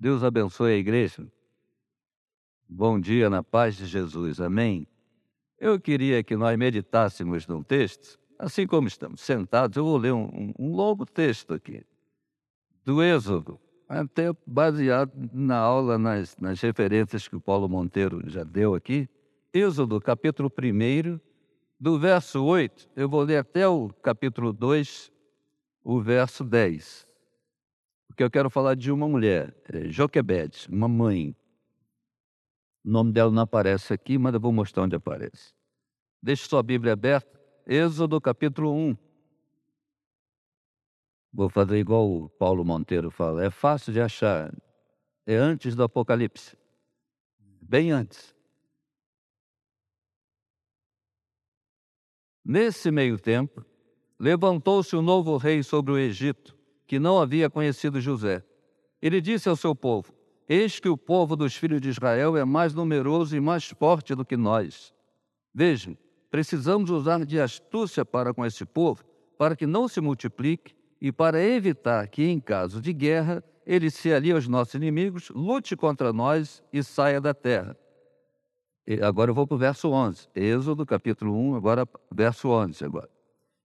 Deus abençoe a igreja. Bom dia na paz de Jesus. Amém. Eu queria que nós meditássemos num texto, assim como estamos sentados, eu vou ler um, um longo texto aqui, do Êxodo, até baseado na aula, nas, nas referências que o Paulo Monteiro já deu aqui. Êxodo, capítulo 1, do verso 8, eu vou ler até o capítulo 2, o verso 10 porque eu quero falar de uma mulher, é, Joquebed, uma mãe. O nome dela não aparece aqui, mas eu vou mostrar onde aparece. Deixe sua Bíblia aberta, Êxodo capítulo 1. Vou fazer igual o Paulo Monteiro fala, é fácil de achar. É antes do Apocalipse. Bem antes. Nesse meio tempo, levantou-se um novo rei sobre o Egito que não havia conhecido José. Ele disse ao seu povo: Eis que o povo dos filhos de Israel é mais numeroso e mais forte do que nós. Vejam, precisamos usar de astúcia para com esse povo, para que não se multiplique e para evitar que, em caso de guerra, ele se alie aos nossos inimigos, lute contra nós e saia da terra. E agora eu vou para o verso 11, Êxodo capítulo 1, agora verso 11 agora.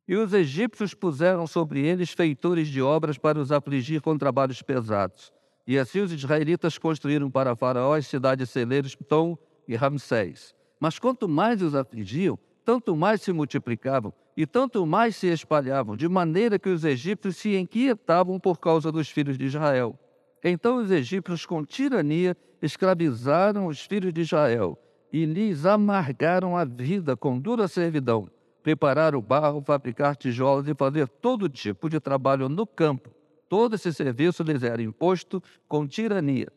E os egípcios puseram sobre eles feitores de obras para os afligir com trabalhos pesados. E assim os israelitas construíram para Faraó as cidades celeiros Tom e Ramsés. Mas quanto mais os afligiam, tanto mais se multiplicavam e tanto mais se espalhavam, de maneira que os egípcios se inquietavam por causa dos filhos de Israel. Então os egípcios, com tirania, escravizaram os filhos de Israel e lhes amargaram a vida com dura servidão preparar o barro, fabricar tijolos e fazer todo tipo de trabalho no campo. Todo esse serviço lhes era imposto com tirania.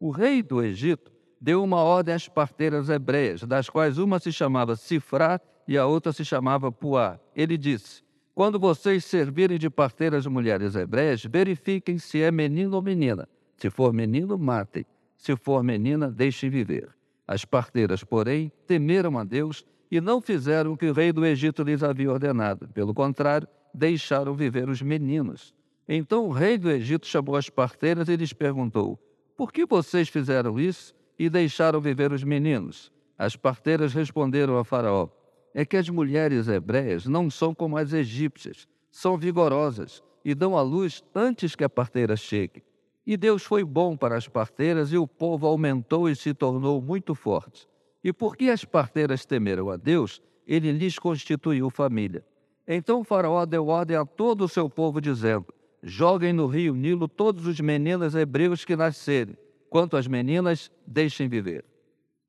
O rei do Egito deu uma ordem às parteiras hebreias, das quais uma se chamava Sifrá e a outra se chamava Puá. Ele disse: Quando vocês servirem de parteiras mulheres hebreias, verifiquem se é menino ou menina. Se for menino, matem. Se for menina, deixem viver. As parteiras, porém, temeram a Deus e não fizeram o que o rei do Egito lhes havia ordenado. Pelo contrário, deixaram viver os meninos. Então o rei do Egito chamou as parteiras e lhes perguntou: Por que vocês fizeram isso e deixaram viver os meninos? As parteiras responderam a Faraó: É que as mulheres hebreias não são como as egípcias, são vigorosas e dão à luz antes que a parteira chegue. E Deus foi bom para as parteiras e o povo aumentou e se tornou muito forte. E porque as parteiras temeram a Deus, ele lhes constituiu família. Então Faraó deu ordem a todo o seu povo, dizendo: Joguem no rio Nilo todos os meninos hebreus que nascerem, quanto as meninas, deixem viver.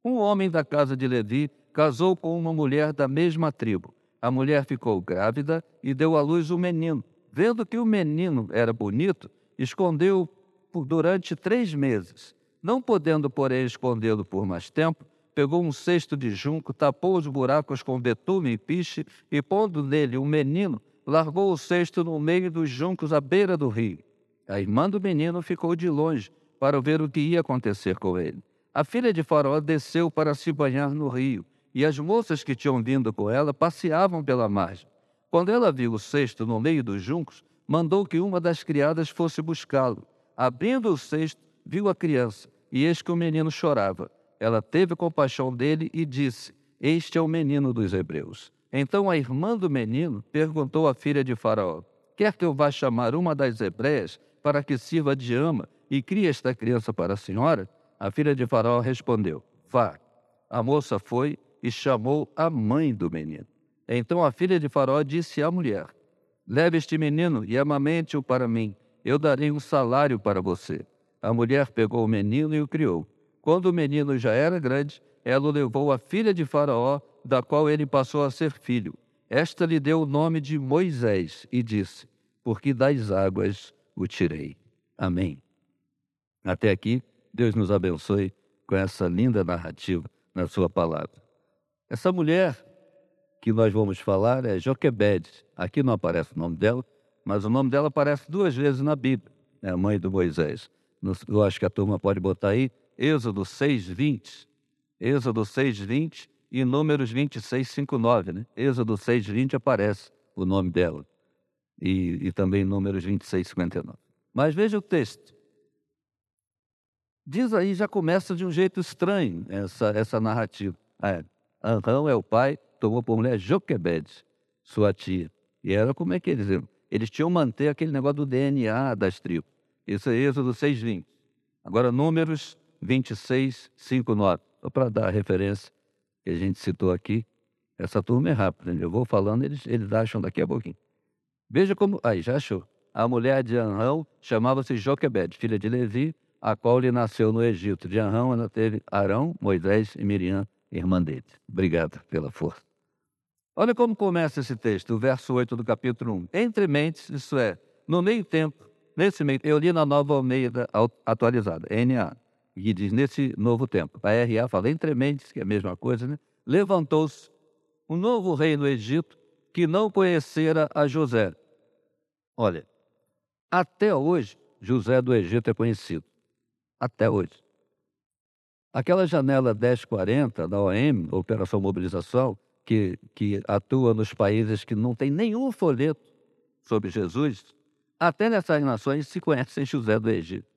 Um homem da casa de Levi casou com uma mulher da mesma tribo. A mulher ficou grávida e deu à luz um menino. Vendo que o menino era bonito, escondeu-o durante três meses. Não podendo, porém, escondê-lo por mais tempo, pegou um cesto de junco, tapou os buracos com betume e piche, e pondo nele um menino, largou o cesto no meio dos juncos à beira do rio. A irmã do menino ficou de longe para ver o que ia acontecer com ele. A filha de Faraó desceu para se banhar no rio, e as moças que tinham vindo com ela passeavam pela margem. Quando ela viu o cesto no meio dos juncos, mandou que uma das criadas fosse buscá-lo. Abrindo o cesto, viu a criança, e eis que o menino chorava. Ela teve compaixão dele e disse: Este é o menino dos hebreus. Então a irmã do menino perguntou à filha de Faraó: Quer que eu vá chamar uma das hebreias para que sirva de ama e crie esta criança para a senhora? A filha de Faraó respondeu: Vá. A moça foi e chamou a mãe do menino. Então a filha de Faraó disse à mulher: Leve este menino e amamente-o para mim. Eu darei um salário para você. A mulher pegou o menino e o criou. Quando o menino já era grande, ela o levou à filha de Faraó, da qual ele passou a ser filho. Esta lhe deu o nome de Moisés e disse: Porque das águas o tirei. Amém. Até aqui, Deus nos abençoe com essa linda narrativa na sua palavra. Essa mulher que nós vamos falar é Joquebed. Aqui não aparece o nome dela, mas o nome dela aparece duas vezes na Bíblia, é a mãe do Moisés. Eu acho que a turma pode botar aí Êxodo 6, 20. Êxodo 6, 20 e Números 26, 5, 9. Né? Êxodo 6, 20 aparece o nome dela. E, e também Números 26, 59. Mas veja o texto. Diz aí, já começa de um jeito estranho essa, essa narrativa. É, Anrão é o pai, tomou por mulher Joquebed, sua tia. E era como é que eles iam? Eles tinham manter aquele negócio do DNA das tribos. Isso é Êxodo 6,20. Agora, Números 26, 5, 9. Só para dar a referência que a gente citou aqui. Essa turma é rápida, eu vou falando, eles, eles acham daqui a pouquinho. Veja como. Aí, já achou. A mulher de Anrão chamava-se Joquebed, filha de Levi, a qual lhe nasceu no Egito. De Anrão ela teve Arão, Moisés e Miriam, irmã dele. Obrigado pela força. Olha como começa esse texto, o verso 8 do capítulo 1. Entre mentes, isso é, no meio tempo, nesse meio, eu li na nova Almeida atualizada, NA, e diz nesse novo tempo. A RA fala entre mentes, que é a mesma coisa, né? Levantou-se um novo rei no Egito que não conhecera a José. Olha, até hoje, José do Egito é conhecido. Até hoje. Aquela janela 1040 da OM, Operação Mobilização, que, que atua nos países que não tem nenhum folheto sobre Jesus, até nessas nações se conhecem José do Egito.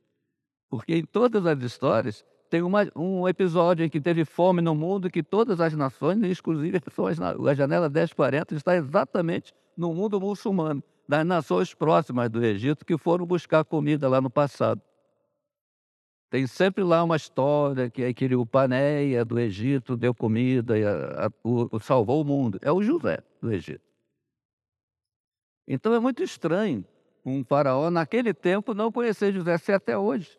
Porque em todas as histórias tem uma, um episódio em que teve fome no mundo que todas as nações, inclusive a janela 1040, está exatamente no mundo muçulmano, das nações próximas do Egito que foram buscar comida lá no passado. Tem sempre lá uma história que aquele o Paneia do Egito deu comida e a, a, o, salvou o mundo. É o José do Egito. Então é muito estranho um faraó naquele tempo não conhecer José, se até hoje.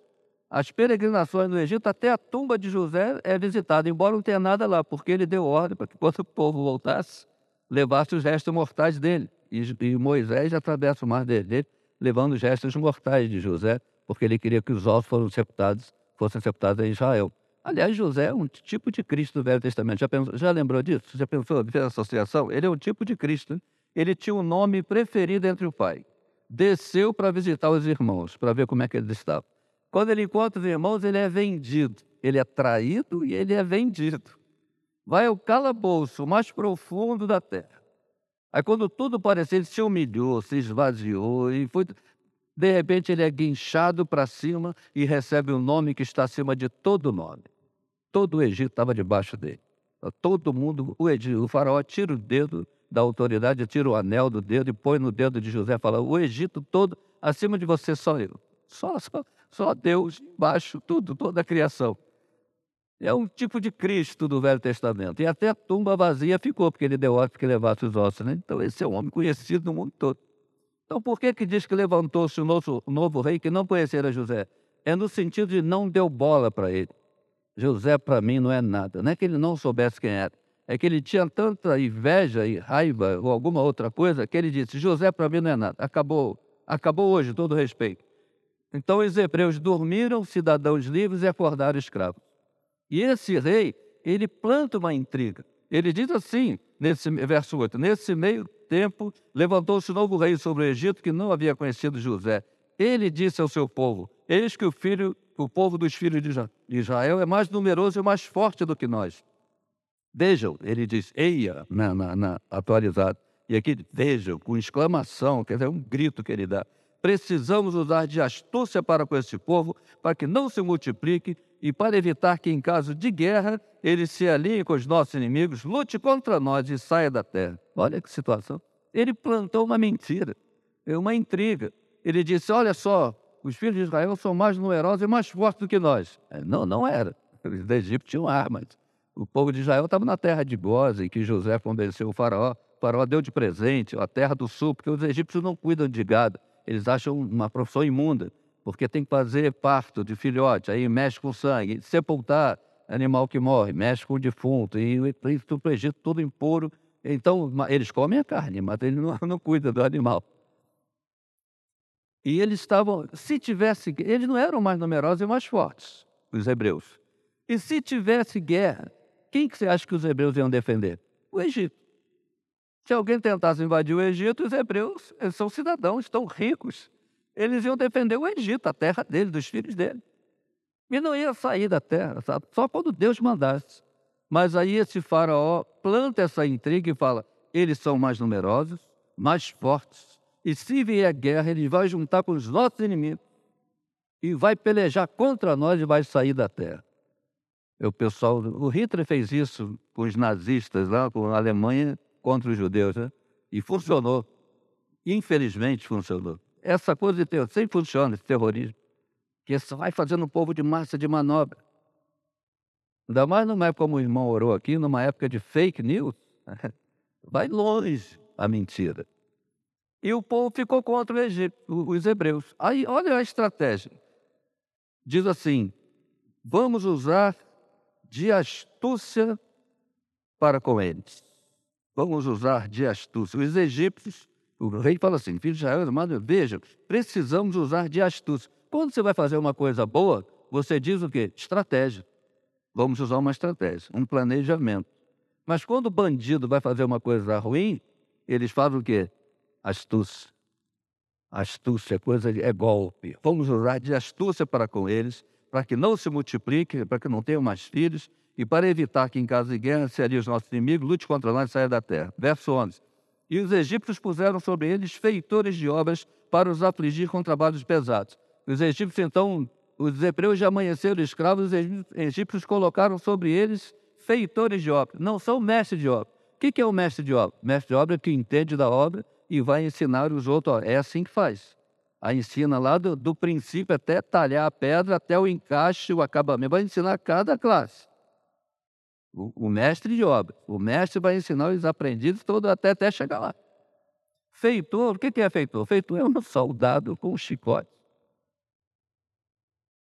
As peregrinações no Egito, até a tumba de José é visitada, embora não tenha nada lá, porque ele deu ordem para que quando o povo voltasse, levasse os restos mortais dele. E, e Moisés atravessa o mar dele, levando os restos mortais de José porque ele queria que os ossos fossem sepultados, fossem sepultados em Israel. Aliás, José é um tipo de Cristo do Velho Testamento. Já, pensou, já lembrou disso? Já pensou? Fez associação? Ele é um tipo de Cristo. Ele tinha um nome preferido entre o pai. Desceu para visitar os irmãos, para ver como é que eles estavam. Quando ele encontra os irmãos, ele é vendido. Ele é traído e ele é vendido. Vai ao calabouço mais profundo da terra. Aí, quando tudo parecia, ele se humilhou, se esvaziou e foi de repente ele é guinchado para cima e recebe um nome que está acima de todo nome. Todo o Egito estava debaixo dele. Todo mundo, o, Egito, o faraó tira o dedo da autoridade, tira o anel do dedo e põe no dedo de José e fala: O Egito todo, acima de você só eu. Só, só, só Deus embaixo, tudo, toda a criação. É um tipo de Cristo do Velho Testamento. E até a tumba vazia ficou, porque ele deu ordem que levasse os ossos. Né? Então, esse é um homem conhecido no mundo todo. Então, por que, que diz que levantou-se o novo, novo rei que não conhecera José? É no sentido de não deu bola para ele. José, para mim, não é nada. Não é que ele não soubesse quem era. É que ele tinha tanta inveja e raiva ou alguma outra coisa que ele disse: José, para mim, não é nada. Acabou. Acabou hoje, todo respeito. Então os hebreus dormiram, cidadãos livres, e acordaram escravos. E esse rei, ele planta uma intriga. Ele diz assim, nesse verso 8: Nesse meio tempo, levantou-se novo rei sobre o Egito que não havia conhecido José. Ele disse ao seu povo: Eis que o filho, o povo dos filhos de Israel é mais numeroso e mais forte do que nós. Vejam, ele diz, eia, na, na, na atualizada. E aqui, vejam, com exclamação, quer dizer, um grito que ele dá. Precisamos usar de astúcia para com esse povo, para que não se multiplique e para evitar que, em caso de guerra, ele se alinhe com os nossos inimigos, lute contra nós e saia da terra. Olha que situação. Ele plantou uma mentira, uma intriga. Ele disse: Olha só, os filhos de Israel são mais numerosos e mais fortes do que nós. É, não, não era. Os Egito tinham armas. O povo de Israel estava na terra de Goze, em que José convenceu o faraó. O faraó deu de presente a terra do sul, porque os egípcios não cuidam de gado. Eles acham uma profissão imunda, porque tem que fazer parto de filhote, aí mexe com sangue, sepultar animal que morre, mexe com o defunto, e isso para o Egito tudo impuro. Então, eles comem a carne, mas eles não, não cuidam do animal. E eles estavam, se tivesse, eles não eram mais numerosos e mais fortes, os hebreus. E se tivesse guerra, quem que você acha que os hebreus iam defender? O Egito. Se alguém tentasse invadir o Egito, os hebreus são cidadãos, estão ricos. Eles iam defender o Egito, a terra dele, dos filhos dele. E não ia sair da terra, sabe? só quando Deus mandasse. Mas aí esse faraó planta essa intriga e fala: eles são mais numerosos, mais fortes, e se vier guerra, ele vai juntar com os nossos inimigos. e vai pelejar contra nós e vai sair da terra. O pessoal, o Hitler fez isso com os nazistas lá, com a Alemanha contra os judeus, né? E funcionou. Infelizmente funcionou. Essa coisa de terror sempre funciona, esse terrorismo. Que só vai fazendo um povo de massa de manobra. Ainda mais numa época como o irmão orou aqui, numa época de fake news, vai longe a mentira. E o povo ficou contra Egito, os hebreus. Aí, olha a estratégia. Diz assim: vamos usar de astúcia para com eles. Vamos usar de astúcia. Os egípcios, o rei fala assim: filho de Israel, amado, veja, precisamos usar de astúcia. Quando você vai fazer uma coisa boa, você diz o quê? Estratégia. Vamos usar uma estratégia, um planejamento. Mas quando o bandido vai fazer uma coisa ruim, eles fazem o quê? Astúcia. Astúcia, coisa de, é golpe. Vamos usar de astúcia para com eles, para que não se multiplique, para que não tenham mais filhos, e para evitar que em caso de guerra se ali os nossos inimigos, lute contra nós e saia da terra. Verso 11. E os egípcios puseram sobre eles feitores de obras para os afligir com trabalhos pesados. Os egípcios, então, os hebreus já amanheceram escravos, os egípcios colocaram sobre eles feitores de obra. Não são mestres de obra. O que é o mestre de obra? Mestre de obra é que entende da obra e vai ensinar os outros. É assim que faz. A ensina lá do, do princípio até talhar a pedra, até o encaixe, o acabamento. Vai ensinar cada classe. O, mestre de obra. O mestre vai ensinar os aprendizes todos até, até chegar lá. Feitor, o que é feitor? Feitor é um soldado com um chicote.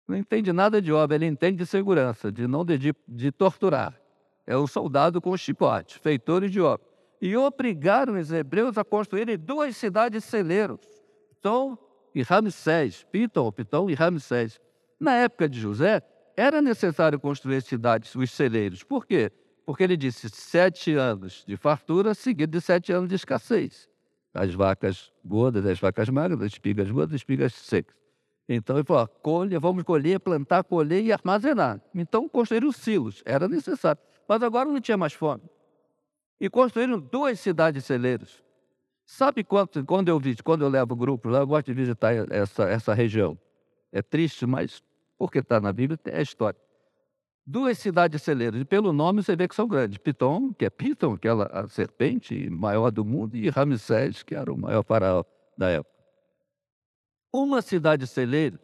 Não entende nada de obra, ele entende de segurança, de não de, de torturar. É um soldado com chicote, feitores de obra. E obrigaram os hebreus a construírem duas cidades celeiros, Pitom e Ramsés. Pitom, Pitom e Ramsés. Na época de José, era necessário construir cidades, os celeiros. Por quê? Porque ele disse sete anos de fartura, seguido de sete anos de escassez. As vacas gordas, as vacas magras, as espigas gordas, as espigas secas. Então ele falou: colhe, vamos colher, plantar, colher e armazenar. Então construíram os silos, era necessário. Mas agora não tinha mais fome. E construíram duas cidades celeiros. Sabe quanto, quando eu visito, quando eu levo o grupo lá, eu gosto de visitar essa, essa região. É triste, mas porque está na Bíblia, é história. Duas cidades celeiras, e pelo nome você vê que são grandes. Pitom, que é Pitom, aquela a serpente maior do mundo, e Ramsés, que era o maior faraó da época. Uma cidade celeira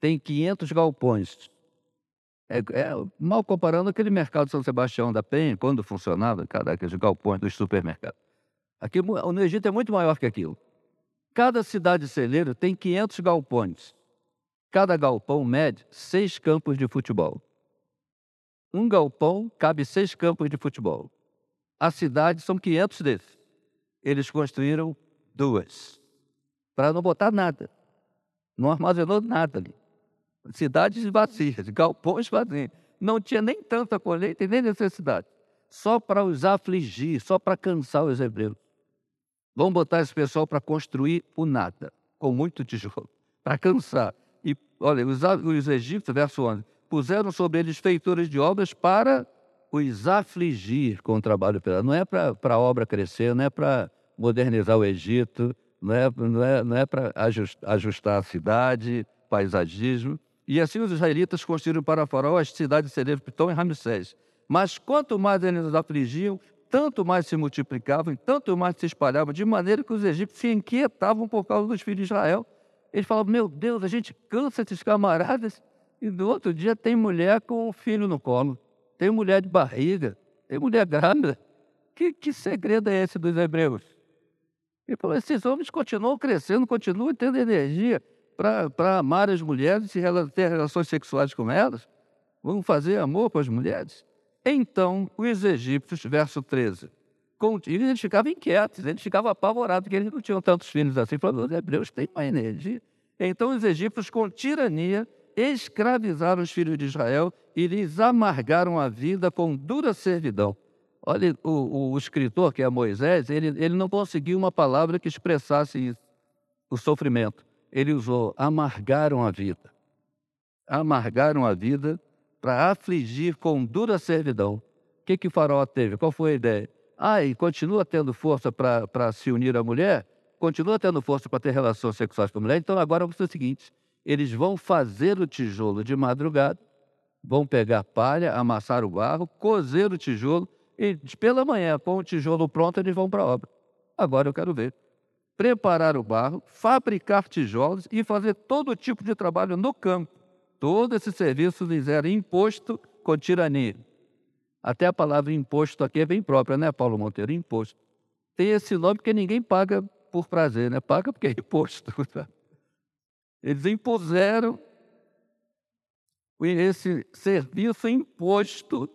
tem 500 galpões. É, é, mal comparando aquele mercado de São Sebastião da Penha, quando funcionava, cada aqueles galpões dos supermercados. Aqui no Egito é muito maior que aquilo. Cada cidade celeira tem 500 galpões. Cada galpão mede seis campos de futebol. Um galpão cabe seis campos de futebol. A cidade são 500 desses. Eles construíram duas, para não botar nada. Não armazenou nada ali. Cidades vazias, galpões vazios. Não tinha nem tanta colheita e nem necessidade. Só para os afligir, só para cansar os hebreus. Vamos botar esse pessoal para construir o nada, com muito tijolo, para cansar. Olha, os, os egípcios, verso 11, puseram sobre eles feitores de obras para os afligir com o trabalho pesado. Não é para a obra crescer, não é para modernizar o Egito, não é, não é, não é para ajustar a cidade, paisagismo. E assim os israelitas construíram para Faraó as cidades de Cereiro, Pitão e Ramsés. Mas quanto mais eles os afligiam, tanto mais se multiplicavam, e tanto mais se espalhavam, de maneira que os egípcios se inquietavam por causa dos filhos de Israel ele fala: Meu Deus, a gente cansa esses camaradas e no outro dia tem mulher com o filho no colo, tem mulher de barriga, tem mulher grávida. Que, que segredo é esse dos hebreus? Ele falou: esses homens continuam crescendo, continuam tendo energia para amar as mulheres e ter relações sexuais com elas. Vão fazer amor com as mulheres. Então, os egípcios, verso 13, eles ficavam inquietos, eles ficavam apavorados, porque eles não tinham tantos filhos assim. Falaram, os hebreus têm uma energia. Então os egípcios, com tirania, escravizaram os filhos de Israel e lhes amargaram a vida com dura servidão. Olha, o, o escritor, que é Moisés, ele, ele não conseguiu uma palavra que expressasse isso, o sofrimento. Ele usou amargaram a vida. Amargaram a vida para afligir com dura servidão. O que, que o faraó teve? Qual foi a ideia? Ah, e continua tendo força para se unir à mulher? Continua tendo força para ter relações sexuais com a mulher? Então agora fazer o seguinte: Eles vão fazer o tijolo de madrugada, vão pegar palha, amassar o barro, cozer o tijolo e pela manhã, com o tijolo pronto, eles vão para a obra. Agora eu quero ver. Preparar o barro, fabricar tijolos e fazer todo tipo de trabalho no campo. Todo esse serviço lhes era imposto com tirania. Até a palavra imposto aqui é bem própria, né, Paulo Monteiro? Imposto. Tem esse nome porque ninguém paga por prazer, né? Paga porque é imposto. Eles impuseram esse serviço imposto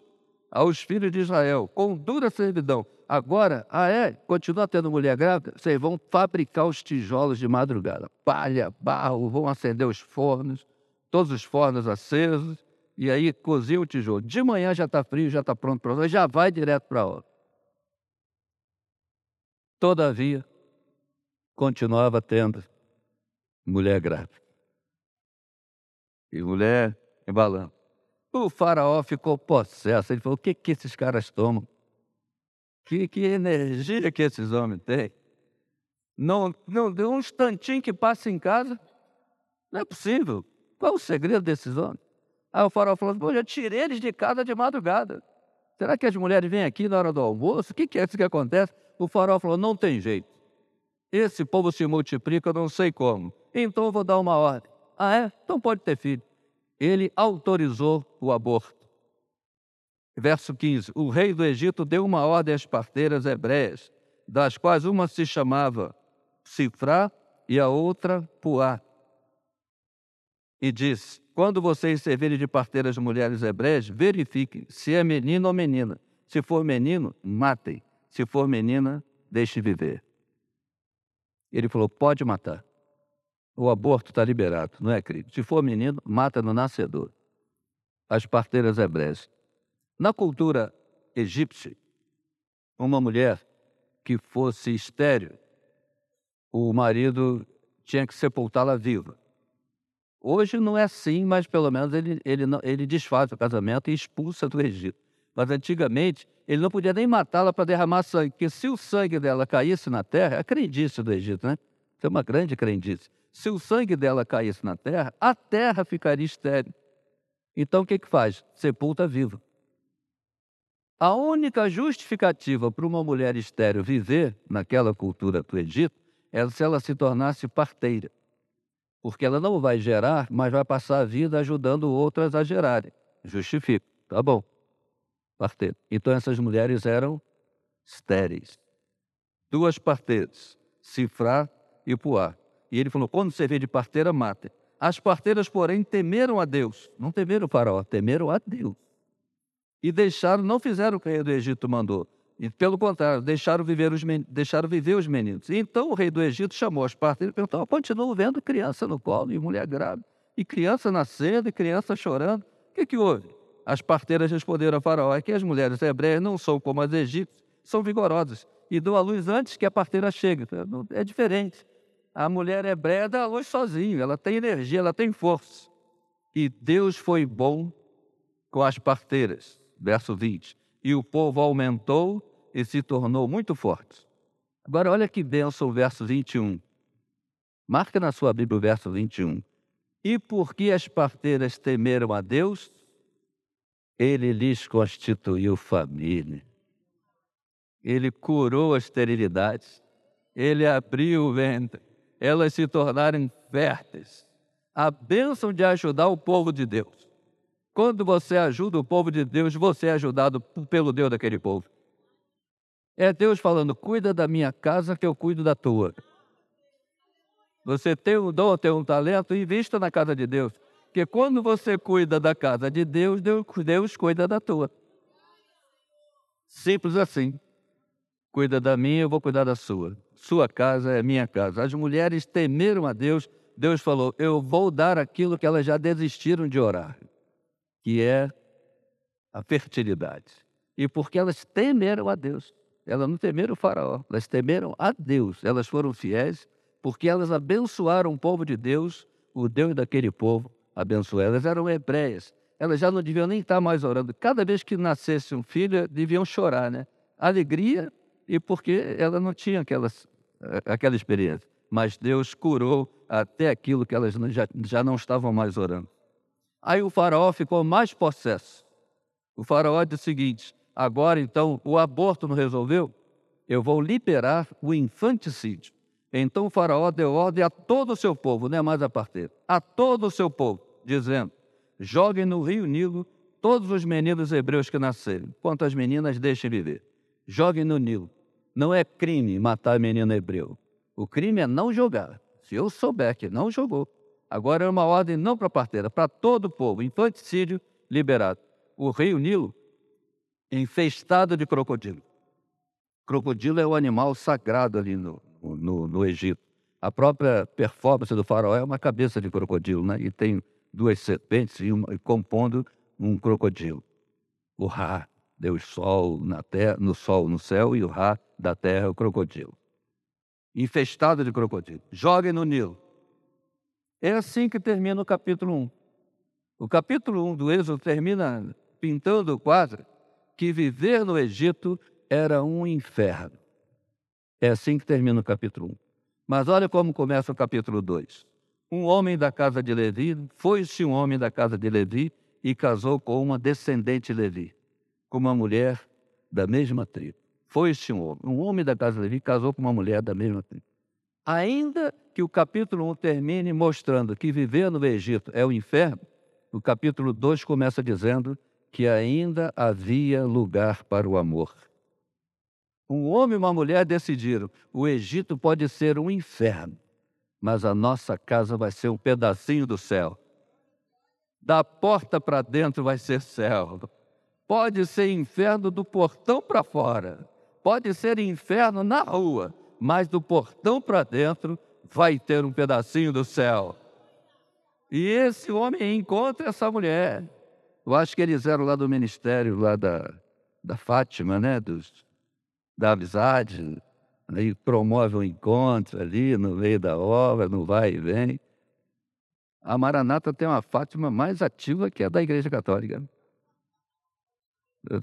aos filhos de Israel, com dura servidão. Agora, ah é, continua tendo mulher grávida, vocês vão fabricar os tijolos de madrugada. Palha, barro, vão acender os fornos, todos os fornos acesos, e aí cozinha o tijolo. De manhã já está frio, já está pronto para já vai direto para a obra. Todavia, continuava tendo mulher grávida. E mulher embalando. O faraó ficou possesso. Ele falou: o que, que esses caras tomam? Que, que energia que esses homens têm? Não, não deu um instantinho que passa em casa? Não é possível. Qual o segredo desses homens? Aí o faraó falou: Pô, já tirei eles de casa de madrugada. Será que as mulheres vêm aqui na hora do almoço? O que, que é isso que acontece? O faraó falou: Não tem jeito. Esse povo se multiplica, não sei como. Então eu vou dar uma ordem. Ah, é? Então pode ter filho ele autorizou o aborto. Verso 15: O rei do Egito deu uma ordem às parteiras hebreias, das quais uma se chamava Cifrá e a outra Puá. E disse: Quando vocês servirem de parteiras mulheres hebreias, verifiquem se é menino ou menina. Se for menino, matem. Se for menina, deixe viver. Ele falou: Pode matar o aborto está liberado, não é, querido? Se for menino, mata no nascedor. As parteiras hebreias. Na cultura egípcia, uma mulher que fosse estéril, o marido tinha que sepultá-la viva. Hoje não é assim, mas pelo menos ele, ele, ele desfaz o casamento e expulsa do Egito. Mas antigamente, ele não podia nem matá-la para derramar sangue, porque se o sangue dela caísse na terra, é a crendice do Egito, né? Isso é uma grande crendice se o sangue dela caísse na terra, a terra ficaria estéril. Então o que, que faz? Sepulta viva. A única justificativa para uma mulher estéril viver naquela cultura do Egito é se ela se tornasse parteira. Porque ela não vai gerar, mas vai passar a vida ajudando outras a gerarem. Justifica. Tá bom. Parteira. Então essas mulheres eram estéreis. Duas parteiras, Cifrá e Puá. E ele falou: quando você vê de parteira, mata. As parteiras, porém, temeram a Deus. Não temeram o faraó, temeram a Deus. E deixaram, não fizeram o que o Egito mandou. E, pelo contrário, deixaram viver os, deixaram viver os meninos. Então o rei do Egito chamou as parteiras e perguntou: continuo vendo criança no colo e mulher grávida. E criança nascendo e criança chorando. O que, que houve? As parteiras responderam a Faraó: é que as mulheres hebreias não são como as egípcias, são vigorosas e dão a luz antes que a parteira chegue. É diferente. A mulher hebreia dá a luz sozinho, ela tem energia, ela tem força. E Deus foi bom com as parteiras. Verso 20. E o povo aumentou e se tornou muito forte. Agora, olha que benção o verso 21. Marca na sua Bíblia o verso 21. E porque as parteiras temeram a Deus, ele lhes constituiu família. Ele curou a esterilidade. Ele abriu o ventre elas se tornarem férteis. A bênção de ajudar o povo de Deus. Quando você ajuda o povo de Deus, você é ajudado pelo Deus daquele povo. É Deus falando: cuida da minha casa que eu cuido da tua. Você tem um dom, tem um talento, invista na casa de Deus. Porque quando você cuida da casa de Deus, Deus, Deus cuida da tua. Simples assim. Cuida da minha, eu vou cuidar da sua sua casa é minha casa. As mulheres temeram a Deus. Deus falou: Eu vou dar aquilo que elas já desistiram de orar, que é a fertilidade. E porque elas temeram a Deus, elas não temeram o Faraó, elas temeram a Deus, elas foram fiéis, porque elas abençoaram o povo de Deus, o Deus daquele povo abençoou. Elas eram hebreias, elas já não deviam nem estar mais orando. Cada vez que nascesse um filho, deviam chorar, né? Alegria e porque ela não tinha aquelas, aquela experiência. mas Deus curou até aquilo que elas já, já não estavam mais orando. Aí o faraó ficou mais possesso. O faraó disse o seguinte: agora então o aborto não resolveu? Eu vou liberar o infanticídio. Então o faraó deu ordem a todo o seu povo, não é mais a parteira, a todo o seu povo, dizendo: joguem no rio Nilo todos os meninos hebreus que nascerem, quanto as meninas deixem viver. Joguem no Nilo. Não é crime matar menino hebreu. O crime é não jogar. Se eu souber que não jogou, agora é uma ordem não para a parteira, para todo o povo. Infanticídio liberado. O rio Nilo infestado de crocodilo. Crocodilo é o animal sagrado ali no, no, no Egito. A própria performance do faraó é uma cabeça de crocodilo, né? E tem duas serpentes e, uma, compondo um crocodilo. O Ra, Deus Sol na terra, no Sol no céu, e o Ra da terra é o crocodilo. Infestado de crocodilo. Joguem no Nilo. É assim que termina o capítulo 1. O capítulo 1 do Êxodo termina pintando o quadro que viver no Egito era um inferno. É assim que termina o capítulo 1. Mas olha como começa o capítulo 2. Um homem da casa de Levi, foi-se um homem da casa de Levi e casou com uma descendente de Levi, com uma mulher da mesma tribo. Foi-se um homem. Um homem da casa de Levi casou com uma mulher da mesma tribo. Ainda que o capítulo 1 termine mostrando que viver no Egito é o inferno, o capítulo 2 começa dizendo que ainda havia lugar para o amor. Um homem e uma mulher decidiram: o Egito pode ser um inferno, mas a nossa casa vai ser um pedacinho do céu. Da porta para dentro vai ser céu. Pode ser inferno do portão para fora. Pode ser inferno na rua, mas do portão para dentro vai ter um pedacinho do céu. E esse homem encontra essa mulher. Eu acho que eles eram lá do ministério, lá da, da Fátima, né? Dos, da amizade, aí promove um encontro ali no meio da obra, no vai e vem. A Maranata tem uma Fátima mais ativa que a da Igreja Católica.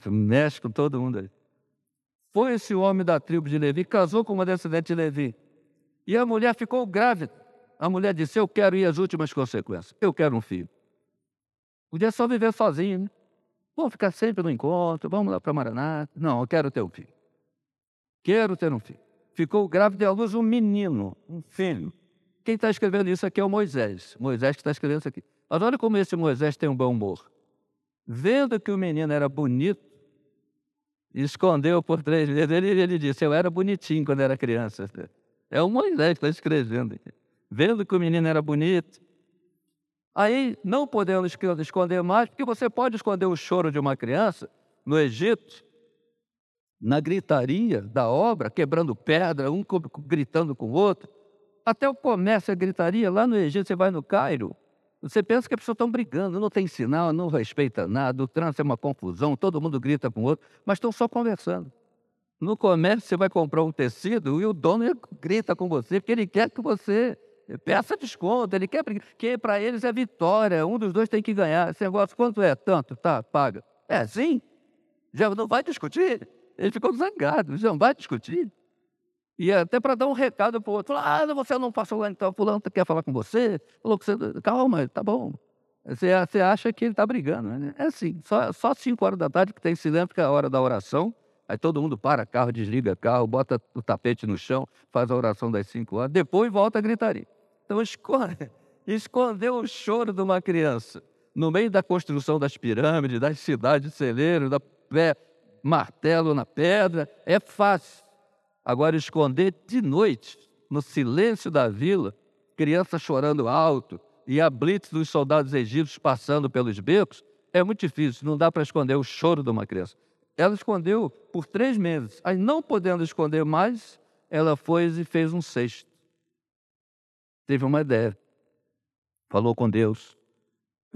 Mexe com todo mundo aí. Foi esse homem da tribo de Levi, casou com uma descendente de Levi. E a mulher ficou grávida. A mulher disse: Eu quero ir às últimas consequências. Eu quero um filho. Podia só viver sozinho, né? Vamos ficar sempre no encontro, vamos lá para Maranata. Não, eu quero ter um filho. Quero ter um filho. Ficou grávida à luz um menino, um filho. Quem está escrevendo isso aqui é o Moisés. Moisés que está escrevendo isso aqui. Mas olha como esse Moisés tem um bom humor. Vendo que o menino era bonito, escondeu por três meses. Ele, ele disse: Eu era bonitinho quando era criança. É o Moisés que está escrevendo. Vendo que o menino era bonito. Aí, não podendo esconder mais, porque você pode esconder o choro de uma criança no Egito, na gritaria da obra, quebrando pedra, um gritando com o outro. Até o comércio é gritaria. Lá no Egito, você vai no Cairo, você pensa que as pessoas estão brigando, não tem sinal, não respeita nada, o trânsito é uma confusão, todo mundo grita com o outro, mas estão só conversando. No comércio, você vai comprar um tecido e o dono grita com você, porque ele quer que você peça desconto, ele quer que para eles é vitória, um dos dois tem que ganhar. Esse negócio, quanto é? Tanto, tá, paga. É sim? Já não vai discutir? Ele ficou zangado, não vai discutir. E até para dar um recado para o outro, ah, você não passou lá, então fulano quer falar com você, falou que você, calma, tá bom. Você, você acha que ele está brigando, né? É assim, só, só cinco horas da tarde que tem silêncio, que é a hora da oração, aí todo mundo para carro, desliga carro, bota o tapete no chão, faz a oração das cinco horas, depois volta a gritaria. Então esconde, escondeu o choro de uma criança no meio da construção das pirâmides, das cidades celeiros, da pé, martelo na pedra, é fácil. Agora, esconder de noite, no silêncio da vila, criança chorando alto e a blitz dos soldados egípcios passando pelos becos, é muito difícil, não dá para esconder o choro de uma criança. Ela escondeu por três meses. Aí, não podendo esconder mais, ela foi e fez um cesto. Teve uma ideia. Falou com Deus.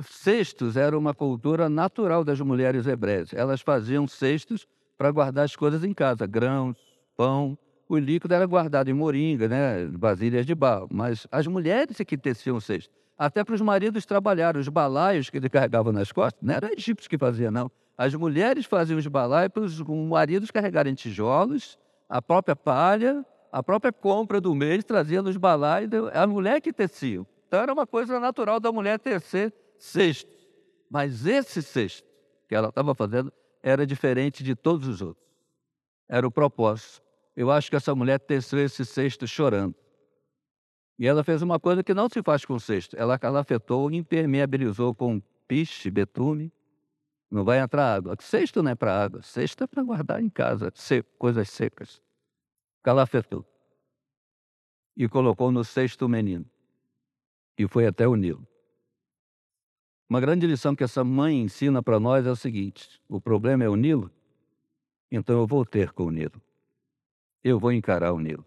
Cestos era uma cultura natural das mulheres hebreias. Elas faziam cestos para guardar as coisas em casa, grãos, pão. O líquido era guardado em moringa, né, vasilhas de barro. Mas as mulheres é que teciam cesto. Até para os maridos trabalharem. Os balaios que ele carregava nas costas, não era egípcio que fazia, não. As mulheres faziam os balaios para os maridos carregarem tijolos, a própria palha a própria compra do mês trazia nos balaios a mulher que tecia. Então era uma coisa natural da mulher tecer cesto. Mas esse cesto que ela estava fazendo era diferente de todos os outros. Era o propósito. Eu acho que essa mulher teceu esse cesto chorando. E ela fez uma coisa que não se faz com cesto. Ela calafetou, impermeabilizou com piche, betume. Não vai entrar água. Cesto não é para água. Cesto é para guardar em casa, coisas secas. Calafetou. E colocou no cesto o menino. E foi até o Nilo. Uma grande lição que essa mãe ensina para nós é o seguinte: o problema é o Nilo, então eu vou ter com o Nilo. Eu vou encarar o Nilo.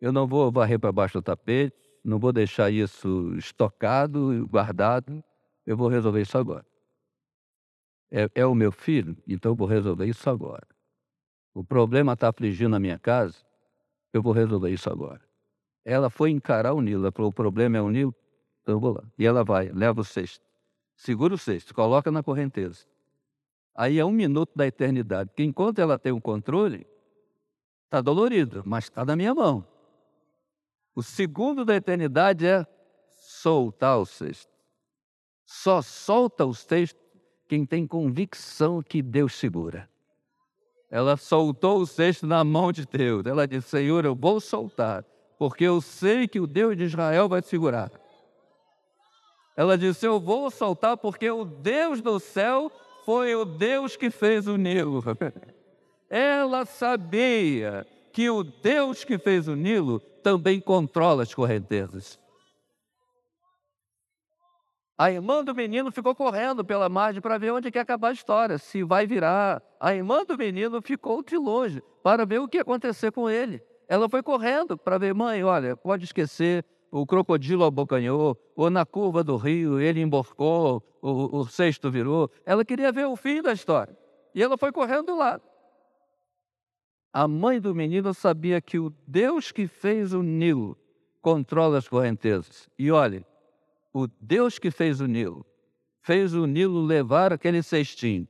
Eu não vou varrer para baixo do tapete, não vou deixar isso estocado, guardado. Eu vou resolver isso agora. É, é o meu filho, então eu vou resolver isso agora. O problema está afligindo a minha casa, eu vou resolver isso agora. Ela foi encarar o Nilo, ela falou: o problema é o Nilo, então eu vou lá. E ela vai, leva o cesto segura o cesto, coloca na correnteza. Aí é um minuto da eternidade, que enquanto ela tem o controle, está dolorido, mas está na minha mão. O segundo da eternidade é soltar o cesto. Só solta o cesto quem tem convicção que Deus segura. Ela soltou o cesto na mão de Deus. Ela disse: Senhor, eu vou soltar, porque eu sei que o Deus de Israel vai segurar. Ela disse: Eu vou soltar porque o Deus do céu foi o Deus que fez o Nilo. Ela sabia que o Deus que fez o Nilo também controla as correntezas. A irmã do menino ficou correndo pela margem para ver onde quer acabar a história, se vai virar. A irmã do menino ficou de longe para ver o que ia acontecer com ele. Ela foi correndo para ver, mãe, olha, pode esquecer, o crocodilo abocanhou, ou na curva do rio ele emborcou, o, o cesto virou. Ela queria ver o fim da história. E ela foi correndo do lado. A mãe do menino sabia que o Deus que fez o Nilo controla as correntezas. E olhe, o Deus que fez o Nilo fez o Nilo levar aquele cestinho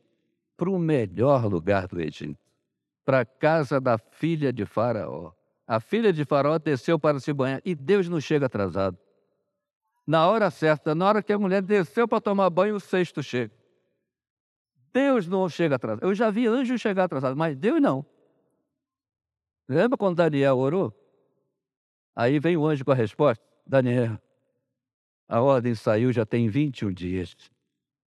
para o melhor lugar do Egito, para a casa da filha de Faraó. A filha de Faraó desceu para se banhar e Deus não chega atrasado. Na hora certa, na hora que a mulher desceu para tomar banho, o cesto chega. Deus não chega atrasado. Eu já vi anjo chegar atrasado, mas Deus não. Lembra quando Daniel orou? Aí vem o anjo com a resposta: Daniel, a ordem saiu já tem 21 dias.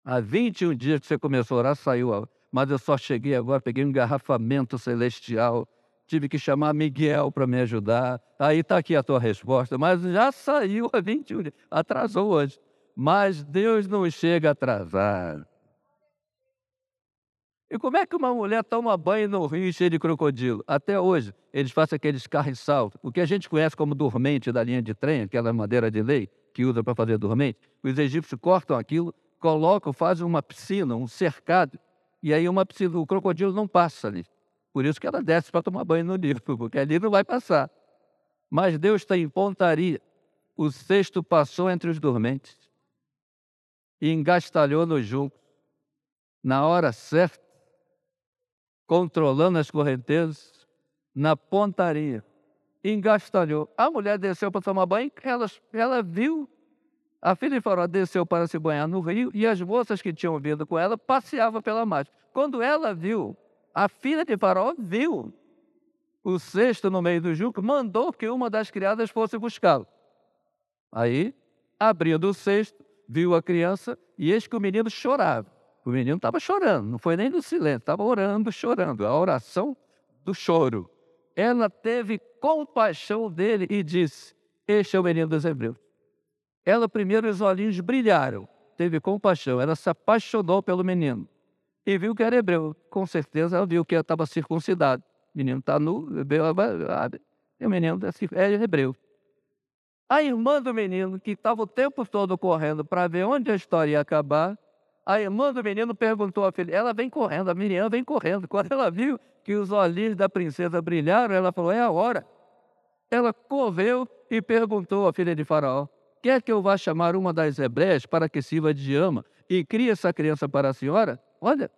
Há 21 dias que você começou a orar, saiu. Mas eu só cheguei agora, peguei um engarrafamento celestial tive que chamar Miguel para me ajudar. Aí está aqui a tua resposta, mas já saiu a 21 dias, atrasou hoje. Mas Deus não chega atrasado. E como é que uma mulher toma banho no rio cheio de crocodilo? Até hoje, eles fazem aqueles carros o que a gente conhece como dormente da linha de trem, aquela madeira de lei que usa para fazer dormente. Os egípcios cortam aquilo, colocam, fazem uma piscina, um cercado, e aí uma piscina, o crocodilo não passa ali. Por isso que ela desce para tomar banho no livro, porque ali não vai passar. Mas Deus está em pontaria. O cesto passou entre os dormentes e engastalhou no junco. Na hora certa, controlando as correntezas, na pontaria, engastalhou. A mulher desceu para tomar banho, ela, ela viu. A filha de Faraó desceu para se banhar no rio e as moças que tinham vindo com ela passeavam pela margem. Quando ela viu a filha de Faraó viu o cesto no meio do juco, mandou que uma das criadas fosse buscá-lo. Aí, abrindo o cesto, viu a criança e eis que o menino chorava. O menino estava chorando, não foi nem no silêncio, estava orando, chorando. A oração do choro. Ela teve compaixão dele e disse: Este é o menino dos hebreus. Ela, primeiro, os olhinhos brilharam, teve compaixão, ela se apaixonou pelo menino e viu que era hebreu. Com certeza ela viu que estava circuncidado. O menino está nu, e o menino é hebreu. A irmã do menino, que estava o tempo todo correndo para ver onde a história ia acabar, a irmã do menino perguntou à filha, ela vem correndo, a Miriam vem correndo. Quando ela viu que os olhinhos da princesa brilharam, ela falou, é a hora. Ela correu e perguntou à filha de faraó, quer que eu vá chamar uma das hebreias para que sirva de ama e crie essa criança para a senhora? Olha,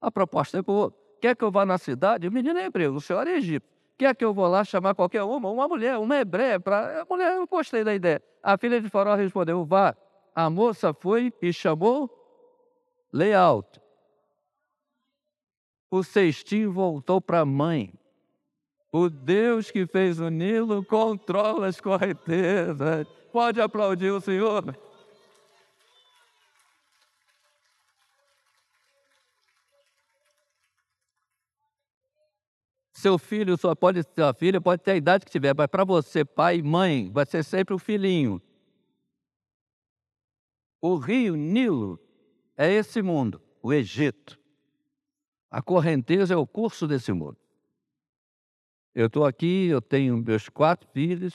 a proposta é boa. Quer que eu vá na cidade? O menino é hebreu, o senhor é egípcio. Quer que eu vou lá chamar qualquer uma? Uma mulher, uma hebreia. Pra... A mulher, eu gostei da ideia. A filha de Faraó respondeu: Vá. A moça foi e chamou Layout. O cestinho voltou para a mãe. O Deus que fez o Nilo controla as correntezas. Pode aplaudir o Senhor. Seu filho, sua, pode, sua filha pode ter a idade que tiver, mas para você, pai e mãe, vai ser sempre o filhinho. O rio Nilo é esse mundo, o Egito. A correnteza é o curso desse mundo. Eu estou aqui, eu tenho meus quatro filhos,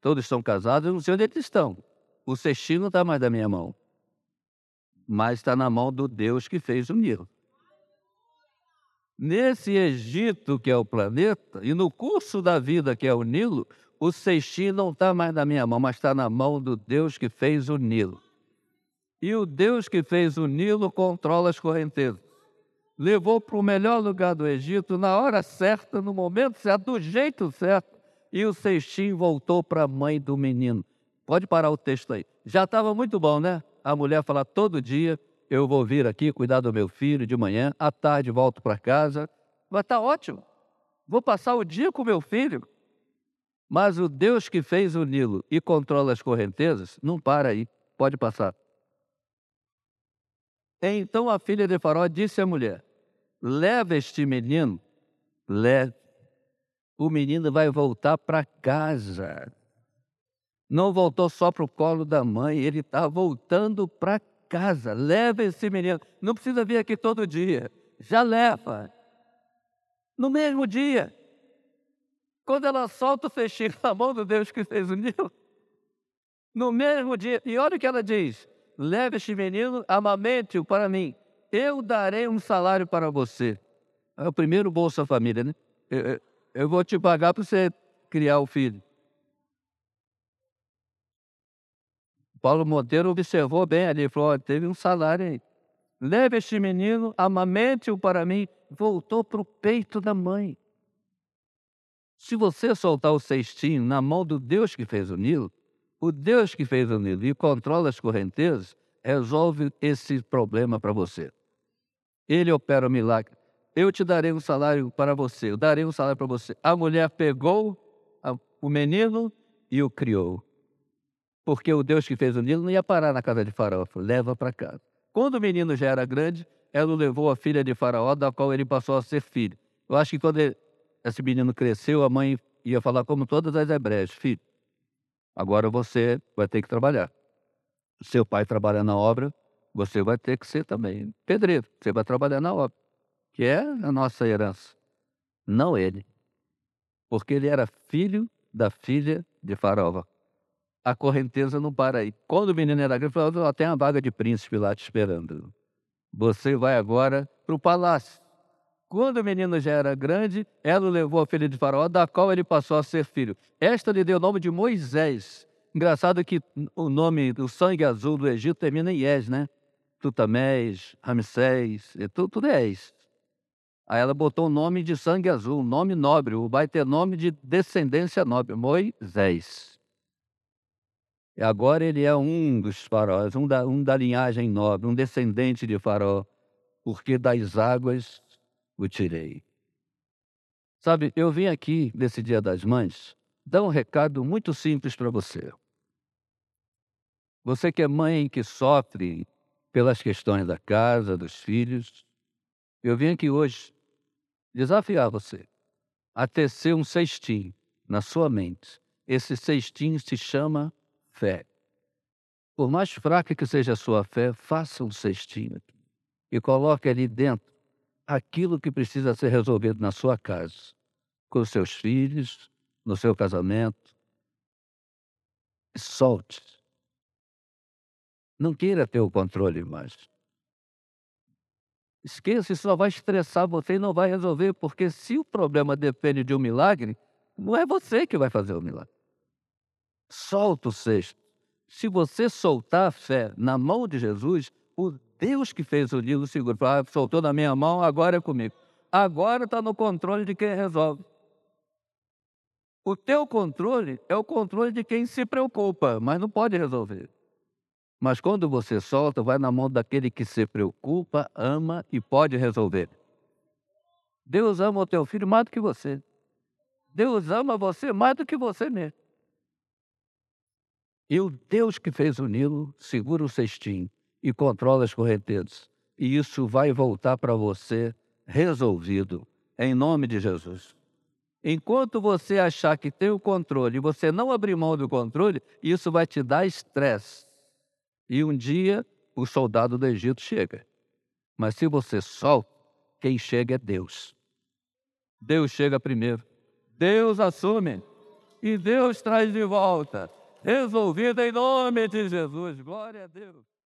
todos estão casados, eu não sei onde eles estão. O cestinho não está mais da minha mão, mas está na mão do Deus que fez o Nilo. Nesse Egito, que é o planeta, e no curso da vida, que é o Nilo, o cestinho não está mais na minha mão, mas está na mão do Deus que fez o Nilo. E o Deus que fez o Nilo controla as correntezas. Levou para o melhor lugar do Egito, na hora certa, no momento certo, do jeito certo, e o cestinho voltou para a mãe do menino. Pode parar o texto aí. Já estava muito bom, né? A mulher falar todo dia, eu vou vir aqui cuidar do meu filho de manhã, à tarde volto para casa. Vai estar tá ótimo. Vou passar o dia com meu filho. Mas o Deus que fez o Nilo e controla as correntezas, não para aí, pode passar. Então a filha de Faraó disse à mulher: Leva este menino, leve. O menino vai voltar para casa. Não voltou só para o colo da mãe, ele está voltando para casa, leva esse menino. Não precisa vir aqui todo dia, já leva. No mesmo dia, quando ela solta o fechinho na mão do Deus que fez o Nilo, no mesmo dia, e olha o que ela diz: leve este menino, amamente-o para mim, eu darei um salário para você. É o primeiro Bolsa Família, né? Eu, eu vou te pagar para você criar o filho. Paulo Monteiro observou bem ali, falou: teve um salário aí. Leve este menino, amamente-o para mim. Voltou para o peito da mãe. Se você soltar o cestinho na mão do Deus que fez o Nilo, o Deus que fez o Nilo e controla as correntezas, resolve esse problema para você. Ele opera o milagre. Eu te darei um salário para você, eu darei um salário para você. A mulher pegou o menino e o criou porque o Deus que fez o Nilo não ia parar na casa de Faraó, leva para casa. Quando o menino já era grande, ela levou a filha de Faraó, da qual ele passou a ser filho. Eu acho que quando ele, esse menino cresceu, a mãe ia falar como todas as hebreias, filho, agora você vai ter que trabalhar. Seu pai trabalha na obra, você vai ter que ser também pedreiro, você vai trabalhar na obra, que é a nossa herança, não ele. Porque ele era filho da filha de Faraó a correnteza não para aí. Quando o menino era grande, falou: tem uma vaga de príncipe lá te esperando. Você vai agora para o palácio. Quando o menino já era grande, ela o levou a filha de Faraó, da qual ele passou a ser filho. Esta lhe deu o nome de Moisés. Engraçado que o nome do sangue azul do Egito termina em Es, né? Tutamés, Ramsés, tudo, tudo é Es. Aí ela botou o nome de sangue azul, nome nobre, vai ter nome de descendência nobre, Moisés. E agora ele é um dos faraós, um da, um da linhagem nobre, um descendente de faraó, porque das águas o tirei. Sabe, eu vim aqui nesse Dia das Mães dar um recado muito simples para você. Você que é mãe que sofre pelas questões da casa, dos filhos, eu vim aqui hoje desafiar você a tecer um cestinho na sua mente. Esse cestinho se chama fé. Por mais fraca que seja a sua fé, faça um cestinho e coloque ali dentro aquilo que precisa ser resolvido na sua casa, com seus filhos, no seu casamento. Solte. Não queira ter o controle mais. Esqueça, isso só vai estressar você e não vai resolver, porque se o problema depende de um milagre, não é você que vai fazer o milagre solta o cesto. Se você soltar a fé na mão de Jesus, o Deus que fez o Nilo seguro, ah, soltou na minha mão, agora é comigo. Agora está no controle de quem resolve. O teu controle é o controle de quem se preocupa, mas não pode resolver. Mas quando você solta, vai na mão daquele que se preocupa, ama e pode resolver. Deus ama o teu filho mais do que você. Deus ama você mais do que você mesmo. E o Deus que fez o Nilo segura o cestinho e controla as correntezas. E isso vai voltar para você resolvido, em nome de Jesus. Enquanto você achar que tem o controle e você não abrir mão do controle, isso vai te dar estresse. E um dia o soldado do Egito chega. Mas se você solta, quem chega é Deus. Deus chega primeiro. Deus assume. E Deus traz de volta. Resolvido em nome de Jesus. Glória a Deus.